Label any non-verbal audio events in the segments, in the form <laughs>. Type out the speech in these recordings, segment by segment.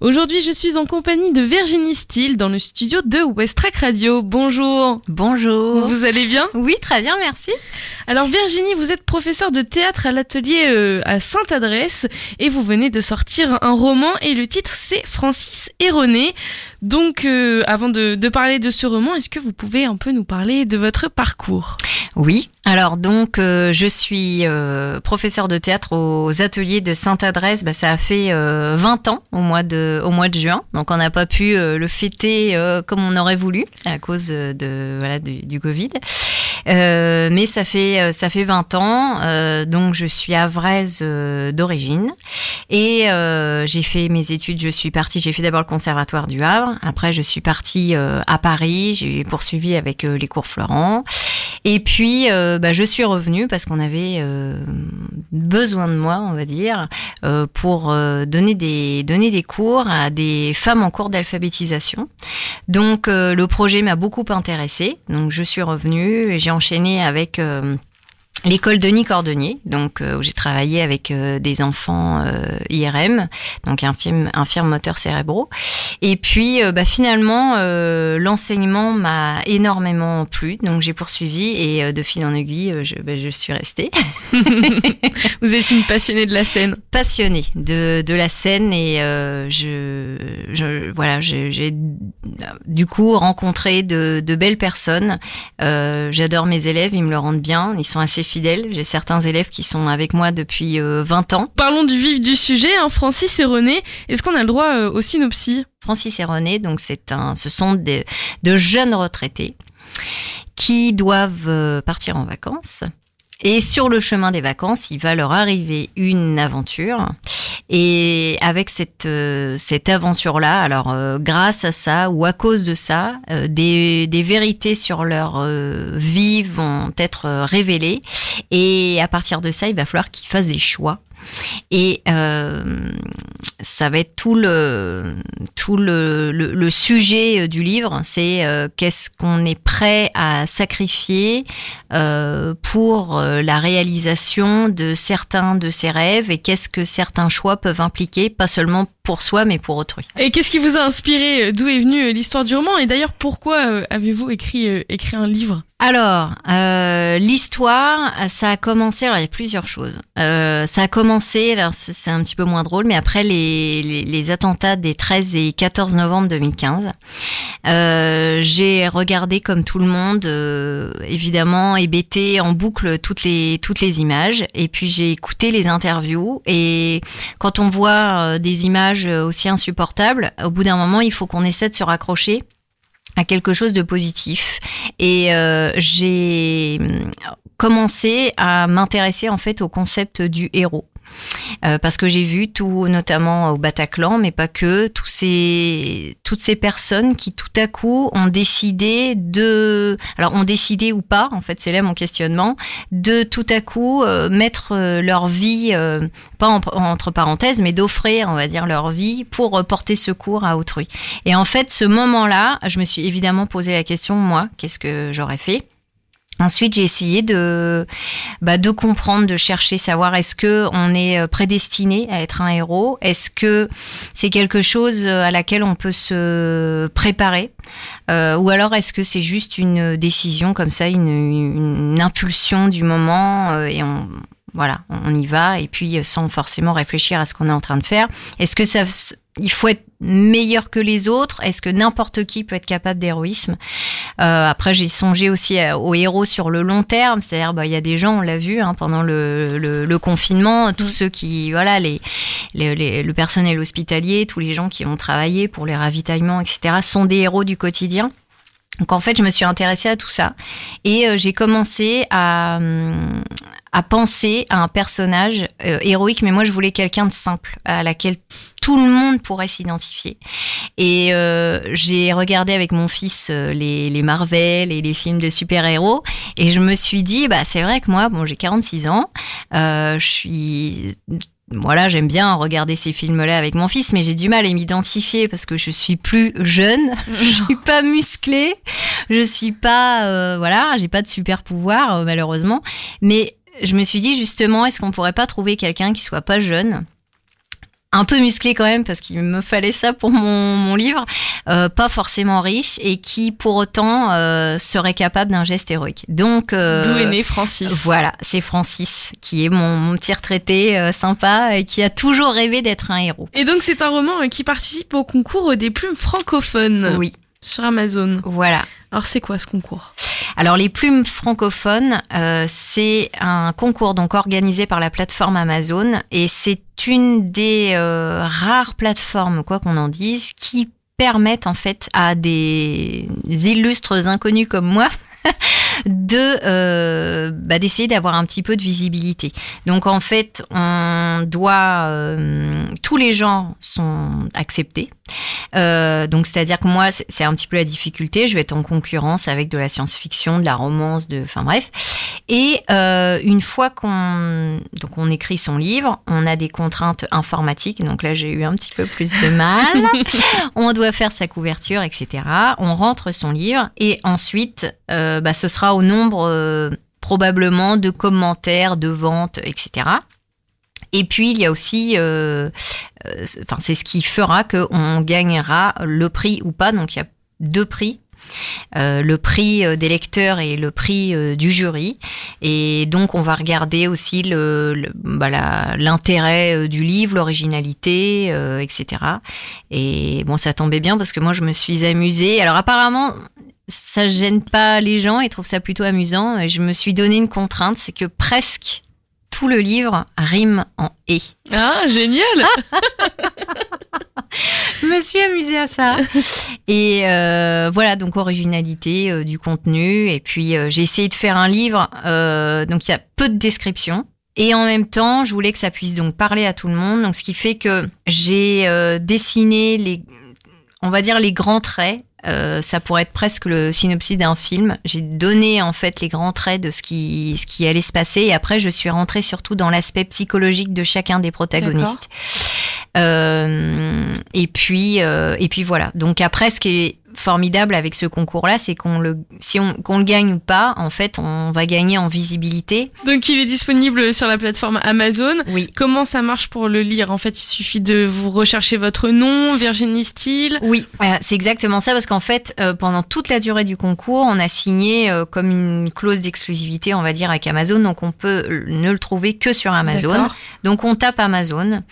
Aujourd'hui, je suis en compagnie de Virginie Steele dans le studio de Westrack Radio. Bonjour. Bonjour. Vous allez bien? Oui, très bien, merci. Alors Virginie, vous êtes professeure de théâtre à l'atelier euh, à Sainte-Adresse et vous venez de sortir un roman et le titre c'est Francis et René. Donc euh, avant de, de parler de ce roman, est-ce que vous pouvez un peu nous parler de votre parcours? Oui, alors donc euh, je suis euh, professeur de théâtre aux ateliers de Sainte-Adresse. Bah, ça a fait euh, 20 ans au mois de au mois de juin, donc on n'a pas pu euh, le fêter euh, comme on aurait voulu à cause de voilà du, Covid. Euh, mais ça fait euh, ça fait 20 ans, euh, donc je suis avraise euh, d'origine et euh, j'ai fait mes études. Je suis partie, j'ai fait d'abord le conservatoire du Havre. Après, je suis partie euh, à Paris. J'ai poursuivi avec euh, les cours Florent. Et puis, euh, bah, je suis revenue parce qu'on avait euh, besoin de moi, on va dire, euh, pour euh, donner des donner des cours à des femmes en cours d'alphabétisation. Donc, le projet m'a beaucoup intéressée. Donc, je suis revenue et j'ai enchaîné avec l'école Denis Cordonnier, donc euh, où j'ai travaillé avec euh, des enfants euh, IRM, donc infirmes infirme moteurs cérébraux. Et puis bah, finalement, l'enseignement m'a énormément plu, donc j'ai poursuivi et de fil en aiguille, je, bah, je suis restée <laughs> Vous êtes une passionnée de la scène. passionnée de, de la scène et je, je voilà j'ai du coup rencontré de, de belles personnes. J'adore mes élèves, ils me le rendent bien, ils sont assez fidèles. J'ai certains élèves qui sont avec moi depuis euh, 20 ans. Parlons du vif du sujet, hein, Francis et René. Est-ce qu'on a le droit euh, au synopsis? Francis et René, donc c'est un, ce sont des, de jeunes retraités qui doivent euh, partir en vacances. Et sur le chemin des vacances, il va leur arriver une aventure. Et avec cette euh, cette aventure-là, alors euh, grâce à ça ou à cause de ça, euh, des des vérités sur leur euh, vie vont être révélées. Et à partir de ça, il va falloir qu'ils fassent des choix. Et euh, ça va être tout le sujet euh, du livre, c'est euh, qu'est-ce qu'on est prêt à sacrifier pour la réalisation de certains de ses rêves et qu'est-ce que certains choix peuvent impliquer, pas seulement pour soi mais pour autrui. Et qu'est-ce qui vous a inspiré D'où est venue euh, l'histoire du roman? Et d'ailleurs, pourquoi euh, avez-vous écrit euh, écrit un livre? Alors, euh, l'histoire, ça a commencé. Alors, il y a plusieurs choses. Euh, ça a commencé. Alors, c'est un petit peu moins drôle, mais après les, les, les attentats des 13 et 14 novembre 2015, euh, j'ai regardé comme tout le monde, euh, évidemment, hébété en boucle toutes les toutes les images. Et puis j'ai écouté les interviews. Et quand on voit euh, des images aussi insupportables, au bout d'un moment, il faut qu'on essaie de se raccrocher à quelque chose de positif. Et euh, j'ai hum, commencé à m'intéresser en fait au concept du héros. Euh, parce que j'ai vu tout, notamment au Bataclan, mais pas que, toutes ces personnes qui tout à coup ont décidé de, alors ont décidé ou pas, en fait c'est là mon questionnement, de tout à coup euh, mettre euh, leur vie, pas en- entre parenthèses, mais d'offrir, on va dire, leur vie pour porter secours à autrui. Et en fait, ce moment-là, je me suis évidemment posé la question, moi, qu'est-ce que j'aurais fait? Ensuite, j'ai essayé de, bah, de comprendre, de chercher, savoir est-ce que on est euh, prédestiné à être un héros? Est-ce que c'est quelque chose euh, à laquelle on peut se préparer? Euh, Ou alors est-ce que c'est juste une décision comme ça, une, une impulsion du moment euh, et on voilà, on y va et puis euh, sans forcément réfléchir à ce qu'on est en train de faire? Est-ce que ça, il faut être meilleur que les autres Est-ce que n'importe qui peut être capable d'héroïsme? Euh, Après, j'ai songé aussi à- aux héros sur le long terme, c'est-à-dire, bah, il y a des gens, on l'a vu hein, pendant le, le, le confinement, tous ceux qui, voilà, les, les, les- le personnel hospitalier, tous les gens qui ont travaillé pour les ravitaillements, etc., sont des héros du quotidien. Donc en fait, je me suis intéressée à tout ça et euh, j'ai commencé à, hum, à penser à un personnage euh, héroïque, mais moi je voulais quelqu'un de simple, à laquelle tout le monde pourrait s'identifier. Et euh, j'ai regardé avec mon fils euh, les, les Marvel et les films de super-héros, et je me suis dit, bah c'est vrai que moi, bon, j'ai 46 ans, euh, je suis voilà, j'aime bien regarder ces films-là avec mon fils, mais j'ai du mal à m'identifier parce que je suis plus jeune, <laughs> je <laughs> suis pas musclée, je suis pas, euh, voilà, j'ai pas de super pouvoir euh, malheureusement. Mais je me suis dit justement, est-ce qu'on pourrait pas trouver quelqu'un qui soit pas jeune, un peu musclé quand même parce qu'il me fallait ça pour mon, mon livre, euh, pas forcément riche et qui pour autant euh, serait capable d'un geste héroïque. Donc euh, d'où est né Francis Voilà, c'est Francis qui est mon, mon petit retraité sympa et qui a toujours rêvé d'être un héros. Et donc c'est un roman qui participe au concours des plumes francophones Oui, sur Amazon. voilà. Alors c'est quoi ce concours Alors les plumes francophones, euh, c'est un concours donc organisé par la plateforme Amazon et c'est une des euh, rares plateformes, quoi qu'on en dise, qui permettent en fait à des illustres inconnus comme moi de euh, bah, d'essayer d'avoir un petit peu de visibilité. Donc en fait, on doit euh, tous les genres sont acceptés. Euh, donc c'est-à-dire que moi, c'est un petit peu la difficulté. Je vais être en concurrence avec de la science-fiction, de la romance, de, enfin bref. Et une fois qu'on donc on écrit son livre, on a des contraintes informatiques. Donc là, j'ai eu un petit peu plus de mal. <laughs> on doit faire sa couverture, etc. On rentre son livre et ensuite, euh, bah, ce sera au nombre euh, probablement de commentaires, de ventes, etc. Et puis il y a aussi, euh, euh, enfin c'est ce qui fera qu'on gagnera le prix ou pas. Donc il y a deux prix. Euh, le prix euh, des lecteurs et le prix euh, du jury. Et donc, on va regarder aussi le, bah, l'intérêt euh, du livre, l'originalité, euh, etc. Et bon, ça tombait bien parce que moi, je me suis amusée. Alors, apparemment, ça gêne pas les gens, ils trouvent ça plutôt amusant. Et je me suis donné une contrainte, c'est que presque tout le livre rime en et. Ah génial <laughs> Je me suis amusée à ça. Et euh, voilà, donc originalité euh, du contenu. Et puis euh, j'ai essayé de faire un livre, donc il y a peu de descriptions. Et en même temps, je voulais que ça puisse donc parler à tout le monde. Donc ce qui fait que j'ai dessiné les, on va dire les grands traits. Euh, ça pourrait être presque le synopsis d'un film. J'ai donné en fait les grands traits de ce qui, ce qui allait se passer. Et après, je suis rentrée surtout dans l'aspect psychologique de chacun des protagonistes. Euh, et puis euh, et puis voilà. Donc après, ce qui est formidable avec ce concours-là, c'est qu'on le si on qu'on le gagne ou pas, en fait, on va gagner en visibilité. Donc il est disponible sur la plateforme Amazon. Oui. Comment ça marche pour le lire? En fait, il suffit de vous rechercher votre nom, Virginie Steele. Oui, euh, c'est exactement ça parce qu'en fait, euh, pendant toute la durée du concours, on a signé euh, comme une clause d'exclusivité, on va dire, avec Amazon, donc on peut ne le trouver que sur Amazon. D'accord. Donc on tape Amazon.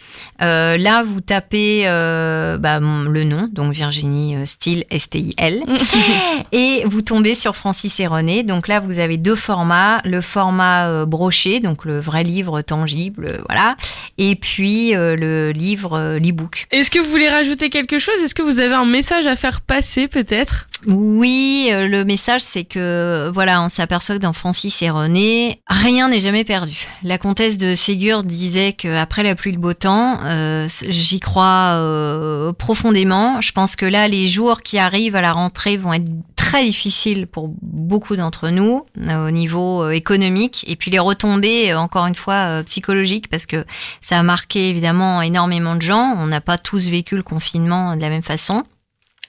Euh, là, vous tapez euh, bah, le nom, donc Virginie Steele, S-T-I-L. <laughs> Et vous tombez sur Francis et René. Donc là, vous avez deux formats. Le format euh, broché, donc le vrai livre tangible, euh, voilà. Et puis euh, le livre, euh, l'e-book. Est-ce que vous voulez rajouter quelque chose? Est-ce que vous avez un message à faire passer peut-être? Oui, le message c'est que voilà, on s'aperçoit que dans Francis et René, rien n'est jamais perdu. La comtesse de Ségur disait qu'après la pluie le beau temps, j'y crois profondément. Je pense que là, les jours qui arrivent à la rentrée vont être très difficiles pour beaucoup d'entre nous euh, au niveau euh, économique et puis les retombées euh, encore une fois psychologiques parce que ça a marqué évidemment énormément de gens. On n'a pas tous vécu le confinement de la même façon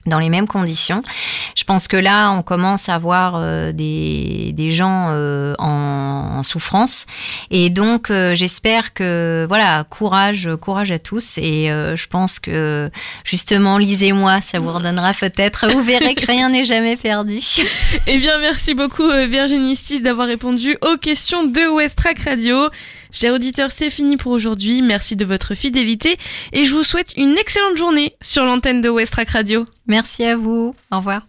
dans les mêmes conditions. Je pense que là, on commence à voir euh, des, des gens euh, en, souffrance. Et donc, euh, j'espère que, voilà, courage, courage à tous. Et je pense que, justement, lisez-moi, ça vous redonnera peut-être. Vous verrez que rien n'est jamais perdu. <laughs> Eh bien, merci beaucoup Virginie Steele d'avoir répondu aux questions de Westrack Radio. Chers auditeurs, c'est fini pour aujourd'hui. Merci de votre fidélité et je vous souhaite une excellente journée sur l'antenne de Westrack Radio. Merci à vous. Au revoir.